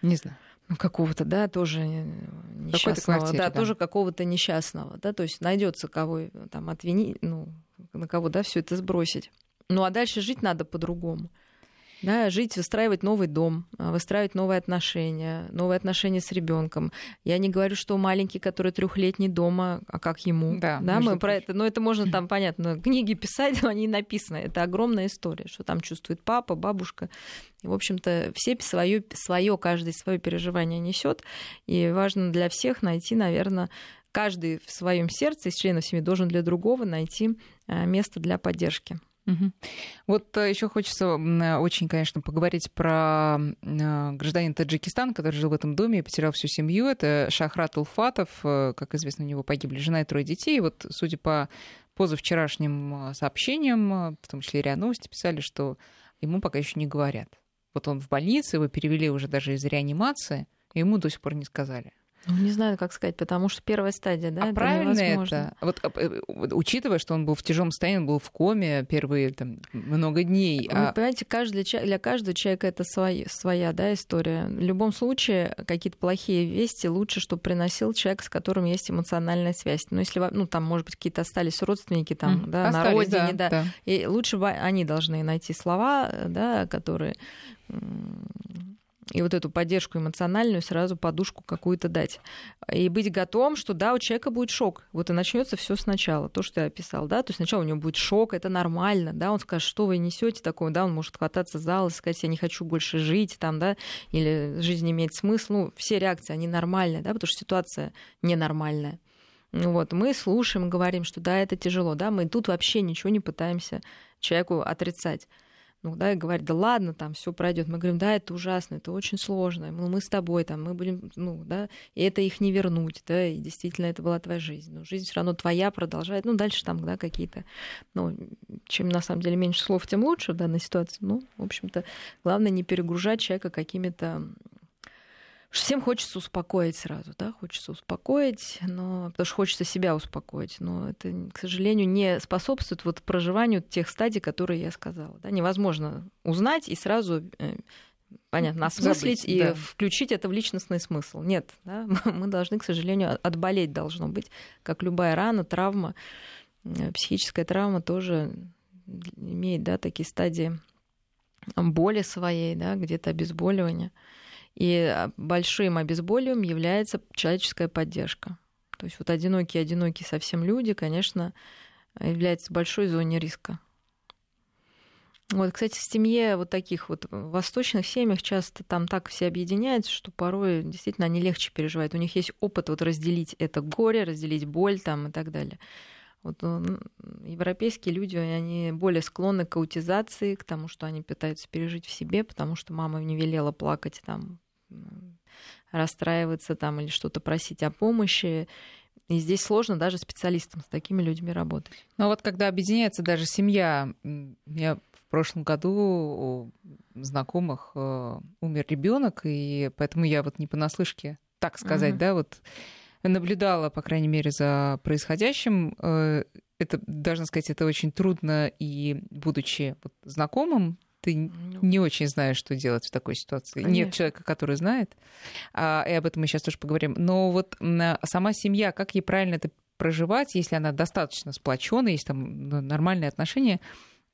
Не знаю. Ну, какого-то, да, тоже несчастного, квартире, да, да, тоже какого-то несчастного, да, то есть найдется кого там отвинить, ну, на кого, да, все это сбросить. Ну, а дальше жить надо по-другому да, жить, выстраивать новый дом, а, выстраивать новые отношения, новые отношения с ребенком. Я не говорю, что маленький, который трехлетний дома, а как ему. Да, да мы про это, но это можно там, понятно, книги писать, но они написаны. Это огромная история, что там чувствует папа, бабушка. И, в общем-то, все свое, свое каждый свое переживание несет. И важно для всех найти, наверное, каждый в своем сердце из членов семьи должен для другого найти а, место для поддержки. Вот э, еще хочется э, очень, конечно, поговорить про э, гражданина Таджикистана, который жил в этом доме и потерял всю семью. Это Шахрат Улфатов. Как известно, у него погибли жена и трое детей. Вот, судя по позавчерашним сообщениям, в том числе РИА Новости, писали, что ему пока еще не говорят. Вот он в больнице, его перевели уже даже из реанимации, и ему до сих пор не сказали. Ну, не знаю, как сказать, потому что первая стадия, да, а это правильно невозможно. это? Вот, э, учитывая, что он был в тяжелом состоянии, он был в коме первые там, много дней. Вы а... понимаете, каждый, для каждого человека это своя, своя да, история. В любом случае, какие-то плохие вести лучше, чтобы приносил человек, с которым есть эмоциональная связь. Ну, если, ну, там, может быть, какие-то остались родственники там, mm, да, остались, на родине, да, да. да. И лучше бы они должны найти слова, да, которые и вот эту поддержку эмоциональную сразу подушку какую-то дать. И быть готовым, что да, у человека будет шок. Вот и начнется все сначала, то, что я описал, да, то есть сначала у него будет шок, это нормально, да, он скажет, что вы несете такое, да, он может хвататься за и сказать, я не хочу больше жить, там, да, или жизнь имеет смысл, ну, все реакции, они нормальные, да, потому что ситуация ненормальная. Вот, мы слушаем, говорим, что да, это тяжело, да, мы тут вообще ничего не пытаемся человеку отрицать ну, да, и говорит, да ладно, там все пройдет. Мы говорим, да, это ужасно, это очень сложно, ну, мы с тобой там, мы будем, ну, да, и это их не вернуть, да, и действительно это была твоя жизнь. Но жизнь все равно твоя продолжает, ну, дальше там, да, какие-то, ну, чем на самом деле меньше слов, тем лучше в данной ситуации. Ну, в общем-то, главное не перегружать человека какими-то Всем хочется успокоить сразу, да, хочется успокоить, но потому что хочется себя успокоить, но это, к сожалению, не способствует вот проживанию тех стадий, которые я сказала. Да? Невозможно узнать и сразу э, понятно, осмыслить Забыть, и да. включить это в личностный смысл. Нет, да? мы должны, к сожалению, отболеть должно быть, как любая рана, травма, э, психическая травма тоже имеет, да, такие стадии боли своей, да, где-то обезболивания. И а, большим обезболием является человеческая поддержка. То есть вот одинокие-одинокие совсем люди, конечно, являются большой зоной риска. Вот, кстати, в семье вот таких вот восточных семьях часто там так все объединяются, что порой действительно они легче переживают. У них есть опыт вот разделить это горе, разделить боль там и так далее. Вот ну, европейские люди, они более склонны к аутизации, к тому, что они пытаются пережить в себе, потому что мама не велела плакать там расстраиваться там или что-то просить о помощи. И здесь сложно даже специалистам с такими людьми работать. Но вот когда объединяется даже семья, я в прошлом году у знакомых э, умер ребенок, и поэтому я вот не понаслышке, так сказать, uh-huh. да, вот наблюдала, по крайней мере, за происходящим. Э, это, должна сказать, это очень трудно, и будучи вот знакомым ты ну. не очень знаешь, что делать в такой ситуации. Конечно. Нет человека, который знает. А, и об этом мы сейчас тоже поговорим. Но вот сама семья, как ей правильно это проживать, если она достаточно сплочена, есть там ну, нормальные отношения,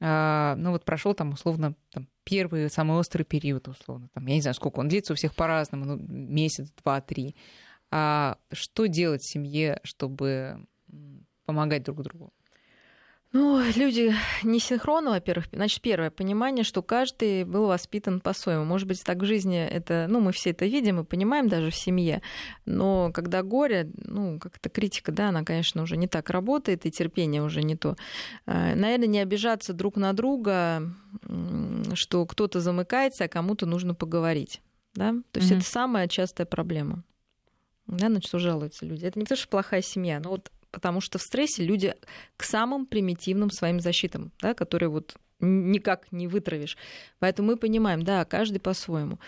а, ну вот прошел там условно там, первый самый острый период, условно, там, я не знаю, сколько он длится, у всех по-разному, ну, месяц, два, три. А что делать в семье, чтобы помогать друг другу? Ну, люди не синхронно, во-первых. Значит, первое понимание, что каждый был воспитан по-своему. Может быть, так в жизни это, ну, мы все это видим и понимаем даже в семье. Но когда горе, ну, как-то критика, да, она, конечно, уже не так работает, и терпение уже не то. Э, наверное, не обижаться друг на друга, что кто-то замыкается, а кому-то нужно поговорить. Да? То есть mm-hmm. это самая частая проблема. Да, на что жалуются люди. Это не то, что плохая семья, но вот потому что в стрессе люди к самым примитивным своим защитам, да, которые вот никак не вытравишь. Поэтому мы понимаем, да, каждый по-своему.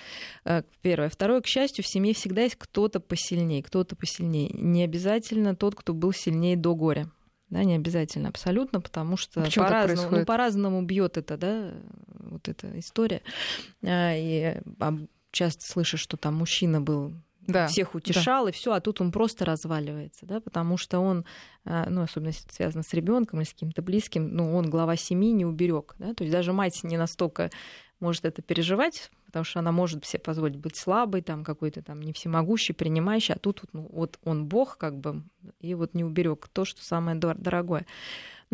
Э, первое. Второе, к счастью, в семье всегда есть кто-то посильнее, кто-то посильнее. Не обязательно тот, кто был сильнее до горя. Да, не обязательно абсолютно, потому что по-разному, ну, по-разному бьет это, да, вот эта история. А, и часто слышишь, что там мужчина был да, всех утешал, да. и все, а тут он просто разваливается, да, потому что он, а, ну, особенно если это связано с ребенком или с каким-то близким, ну, он глава семьи не уберег, да, то есть даже мать не настолько может это переживать, потому что она может себе позволить быть слабой, там какой-то там не всемогущий, принимающий, а тут ну, вот он бог как бы, и вот не уберег то, что самое дорогое.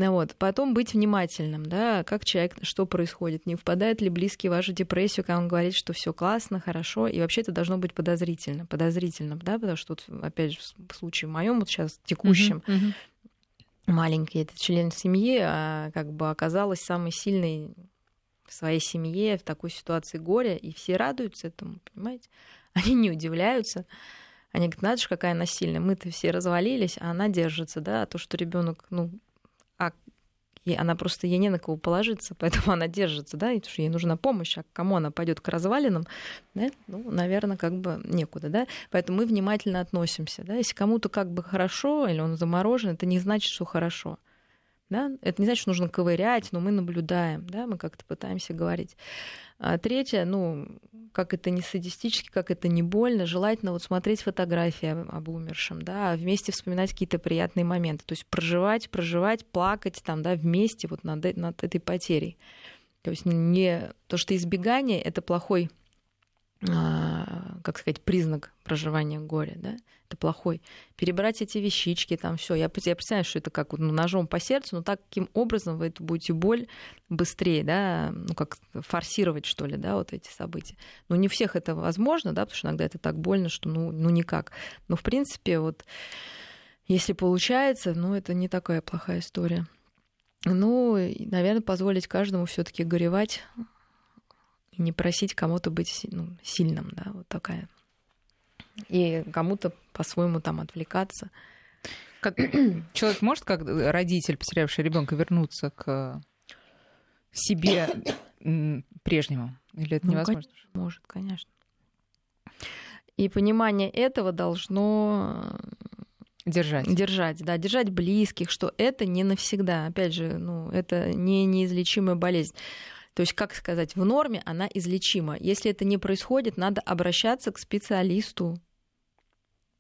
Ну вот. Потом быть внимательным, да, как человек, что происходит, не впадает ли близкий в вашу депрессию, когда он говорит, что все классно, хорошо, и вообще это должно быть подозрительно, подозрительно, да, потому что, вот, опять же, в случае моем вот сейчас текущем, uh-huh, uh-huh. маленький этот член семьи а, как бы оказалась самой сильной в своей семье в такой ситуации горя, и все радуются этому, понимаете? Они не удивляются. Они говорят, надо же, какая она сильная. Мы-то все развалились, а она держится, да, а то, что ребенок, ну, ей, она просто ей не на кого положиться, поэтому она держится, да, и потому что ей нужна помощь, а к кому она пойдет к развалинам, да, ну, наверное, как бы некуда, да, поэтому мы внимательно относимся, да, если кому-то как бы хорошо или он заморожен, это не значит, что хорошо, да? Это не значит, что нужно ковырять, но мы наблюдаем, да? мы как-то пытаемся говорить. А третье, ну, как это не садистически, как это не больно, желательно вот смотреть фотографии об умершем, да, а вместе вспоминать какие-то приятные моменты, то есть проживать, проживать, плакать там, да, вместе вот над, над этой потерей. То есть не то, что избегание это плохой как сказать, признак проживания горя, да, это плохой. Перебрать эти вещички, там все. Я, я представляю, что это как ну, ножом по сердцу, но таким образом вы это будете боль быстрее, да, ну как форсировать, что ли, да, вот эти события. Но не всех это возможно, да, потому что иногда это так больно, что ну, ну никак. Но в принципе вот если получается, ну это не такая плохая история. Ну, наверное, позволить каждому все-таки горевать и не просить кому-то быть ну, сильным, да, вот такая. И кому-то по-своему там отвлекаться. Как человек может, как родитель, потерявший ребенка, вернуться к себе прежнему? Или это ну, невозможно? Конечно, может, конечно. И понимание этого должно Держать. Держать, да, держать близких, что это не навсегда. Опять же, ну, это не неизлечимая болезнь. То есть, как сказать, в норме она излечима. Если это не происходит, надо обращаться к специалисту.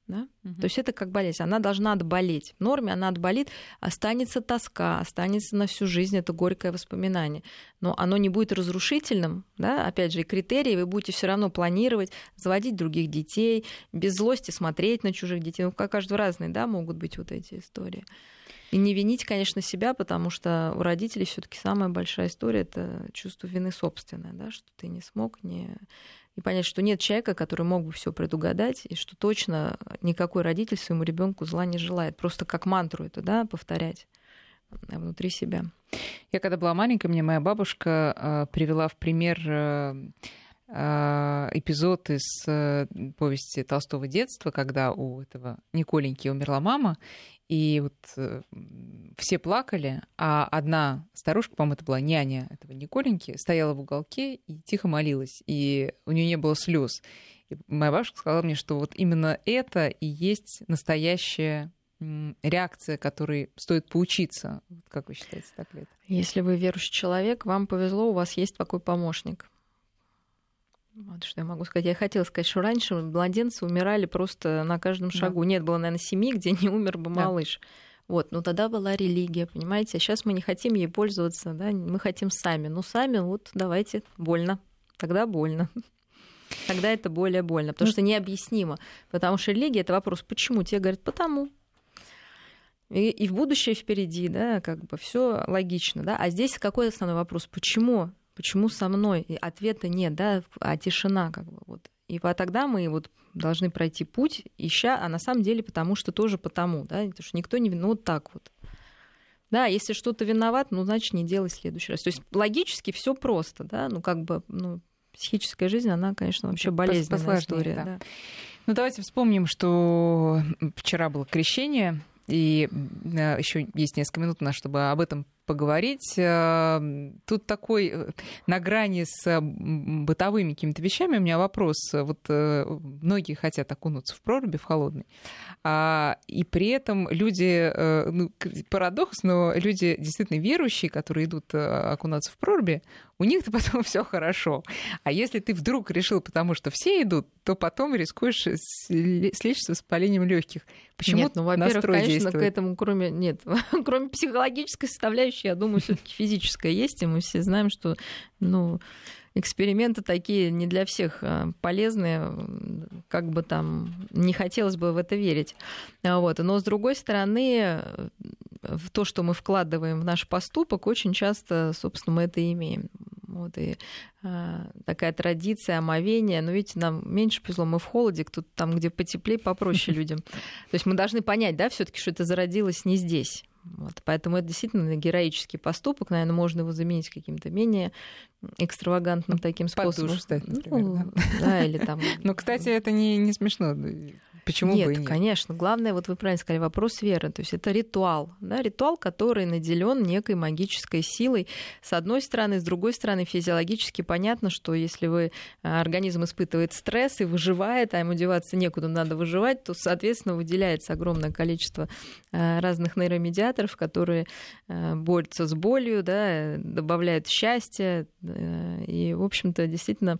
Да? Угу. То есть это как болезнь. Она должна отболеть. В норме она отболит, останется тоска, останется на всю жизнь это горькое воспоминание. Но оно не будет разрушительным. Да? Опять же, и критерии вы будете все равно планировать, заводить других детей, без злости смотреть на чужих детей. Ну, каждый разные, да, могут быть вот эти истории. И не винить, конечно, себя, потому что у родителей все-таки самая большая история это чувство вины собственное, да, что ты не смог, не и понять, что нет человека, который мог бы все предугадать, и что точно никакой родитель своему ребенку зла не желает. Просто как мантру это, да, повторять внутри себя. Я когда была маленькая, мне моя бабушка э, привела в пример э, эпизод из э, повести Толстого детства, когда у этого Николеньки умерла мама, и вот э, все плакали, а одна старушка, по-моему, это была няня этого Николеньки, стояла в уголке и тихо молилась, и у нее не было слез. И моя бабушка сказала мне, что вот именно это и есть настоящая реакция, которой стоит поучиться. Как вы считаете, так ли это? Если вы верующий человек, вам повезло, у вас есть такой помощник. Вот что я могу сказать. Я хотела сказать, что раньше младенцы умирали просто на каждом шагу. Да. Нет, было, наверное, семьи, где не умер бы малыш. Да. Вот, но тогда была религия, понимаете? А сейчас мы не хотим ей пользоваться, да, мы хотим сами. Ну, сами, вот, давайте, больно. Тогда больно. Тогда это более больно, потому ну, что необъяснимо. Потому что религия это вопрос, почему? Те говорят, потому. И, и в будущее впереди, да, как бы все логично, да. А здесь какой основной вопрос? Почему? Почему со мной? И ответа нет, да, а тишина как бы вот. И вот тогда мы вот должны пройти путь, ища, а на самом деле потому что тоже потому, да, потому что никто не виноват, ну, вот так вот. Да, если что-то виноват, ну, значит, не делай в следующий раз. То есть логически все просто, да, ну, как бы, ну, психическая жизнь, она, конечно, вообще болезненная история. Да. Да. Ну, давайте вспомним, что вчера было крещение, и э, еще есть несколько минут у нас, чтобы об этом поговорить. Э, тут такой э, на грани с бытовыми какими-то вещами у меня вопрос. Вот многие хотят окунуться в проруби, в холодный, а, и при этом люди, ну, парадокс, но люди действительно верующие, которые идут окунаться в проруби, у них-то потом все хорошо. А если ты вдруг решил, потому что все идут, то потом рискуешь слечь с воспалением легких. Почему Нет, ну, во-первых, конечно, действует? к этому, кроме, нет, кроме психологической составляющей, я думаю, все таки физическая есть, и мы все знаем, что, ну, эксперименты такие не для всех а, полезные, как бы там не хотелось бы в это верить. Вот. Но с другой стороны, в то, что мы вкладываем в наш поступок, очень часто, собственно, мы это имеем. Вот, и а, такая традиция омовения. Но видите, нам меньше повезло, мы в холоде, кто-то там, где потеплее, попроще людям. То есть мы должны понять, да, все таки что это зародилось не здесь. Вот, поэтому это действительно героический поступок. Наверное, можно его заменить каким-то менее экстравагантным таким способом. Стать, например, ну, да. да, или там. Ну, кстати, это не, не смешно. Почему нет, бы и нет? конечно. Главное, вот вы правильно сказали, вопрос веры. То есть это ритуал. Да, ритуал, который наделен некой магической силой. С одной стороны, с другой стороны, физиологически понятно, что если вы а, организм испытывает стресс и выживает, а ему деваться некуда, надо выживать, то, соответственно, выделяется огромное количество а, разных нейромедиаторов, которые а, борются с болью, да, добавляют счастье. И, в общем-то, действительно,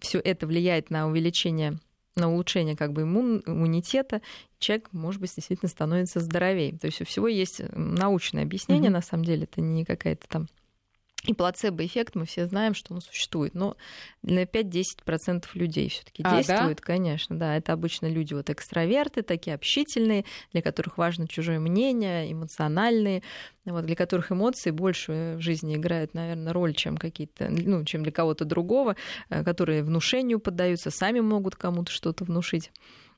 все это влияет на увеличение на улучшение как бы иммун, иммунитета, человек, может быть, действительно становится здоровее. То есть у всего есть научное объяснение, mm-hmm. на самом деле, это не какая-то там и плацебо-эффект мы все знаем, что он существует. Но на 5-10% людей все таки а, действует, да? конечно. Да, это обычно люди вот экстраверты, такие общительные, для которых важно чужое мнение, эмоциональные, вот, для которых эмоции больше в жизни играют, наверное, роль, чем какие-то, ну, чем для кого-то другого, э, которые внушению поддаются, сами могут кому-то что-то внушить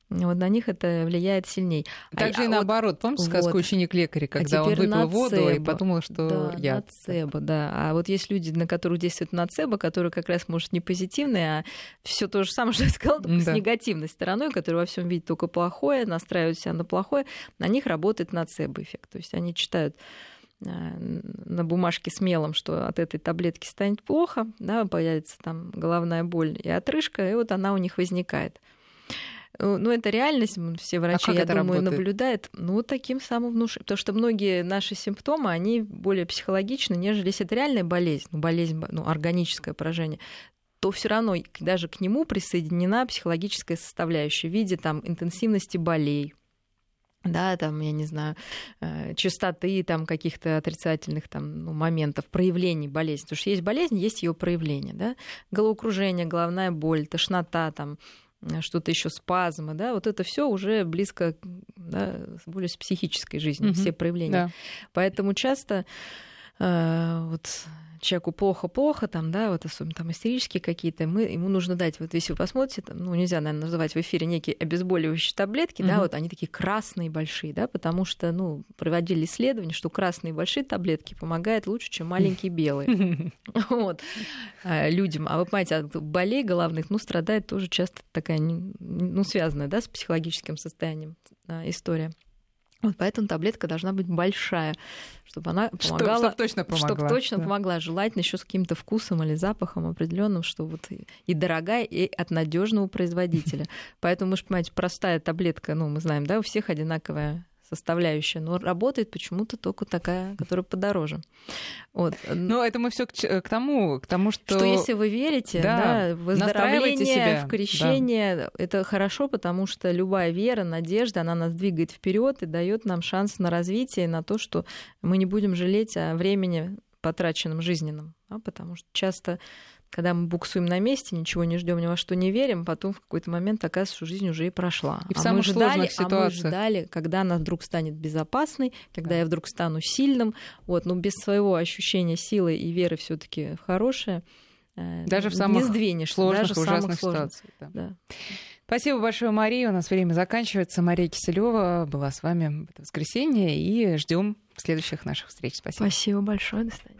вот на них это влияет сильней. Также а, и наоборот. Помните вот. сказку «Ученик лекаря», когда а он выпил нацебо. воду и подумал, что да, я... Нацебо, да. А вот есть люди, на которых действует нацебо, которые как раз, может, не позитивные, а все то же самое, что я сказала, только да. с негативной стороной, которые во всем видят только плохое, настраивают себя на плохое, на них работает нацебо эффект. То есть они читают на бумажке с мелом, что от этой таблетки станет плохо, да, появится там головная боль и отрыжка, и вот она у них возникает. Э, ну, это реальность, все врачи, а я думаю, работает? наблюдают. Ну, таким самым внушением. Потому что многие наши симптомы, они более психологичны, нежели если это реальная болезнь, ну, болезнь, ну, органическое поражение то все равно даже к нему присоединена психологическая составляющая в виде там, интенсивности болей, да, там, я не знаю, э, частоты там каких-то отрицательных там ну, моментов, проявлений болезни. Потому что есть болезнь, есть ее проявление, да, головокружение, головная боль, тошнота, там, что-то еще спазмы, да, вот это все уже близко да, более с психической жизнью, угу. все проявления. Да. Поэтому часто э, вот человеку плохо-плохо, там, да, вот особенно там истерические какие-то, мы, ему нужно дать, вот если вы посмотрите, там, ну, нельзя, наверное, называть в эфире некие обезболивающие таблетки, mm-hmm. да, вот они такие красные большие, да, потому что, ну, проводили исследования, что красные большие таблетки помогают лучше, чем маленькие белые. Вот. А, людям. А вы понимаете, от болей головных, ну, страдает тоже часто такая, ну, связанная, да, с психологическим состоянием история. Вот поэтому таблетка должна быть большая, чтобы она помогала. Чтобы, чтобы точно помогла. Чтобы точно да. помогла. Желательно еще с каким-то вкусом или запахом определенным, что вот и дорогая, и от надежного производителя. Поэтому, вы же понимаете, простая таблетка, ну, мы знаем, да, у всех одинаковая составляющая, но работает почему-то только такая, которая подороже. Вот. Но это мы все к, к тому, к тому, что... Что если вы верите, да, да выздоровление, себя. в крещение, да. это хорошо, потому что любая вера, надежда, она нас двигает вперед и дает нам шанс на развитие, на то, что мы не будем жалеть о времени, потраченном жизненном. Да, потому что часто когда мы буксуем на месте, ничего не ждем, ни во что не верим, потом в какой-то момент оказывается, что жизнь уже и прошла. И в а самых мы ждали, ситуациях. А мы ждали, когда она вдруг станет безопасной, когда да. я вдруг стану сильным. Вот, но без своего ощущения силы и веры все таки хорошее. Э, даже в самых не сдвинешь, сложных даже ужасных ситуациях. Да. Да. Спасибо большое, Мария. У нас время заканчивается. Мария Киселева была с вами в это воскресенье и ждем следующих наших встреч. Спасибо. Спасибо большое. До свидания.